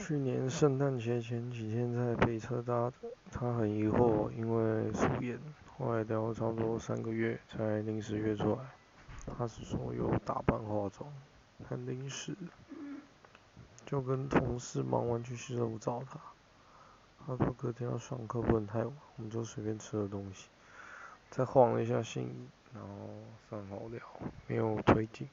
去年圣诞节前几天在北车搭的，他很疑惑，因为素颜，后来聊了差不多三个月才临时约出来。他是说有打扮化妆，很临时，就跟同事忙完去洗手找他。他说隔天要上课不能太晚，我们就随便吃了东西，再晃了一下信，然后算好了，没有推进。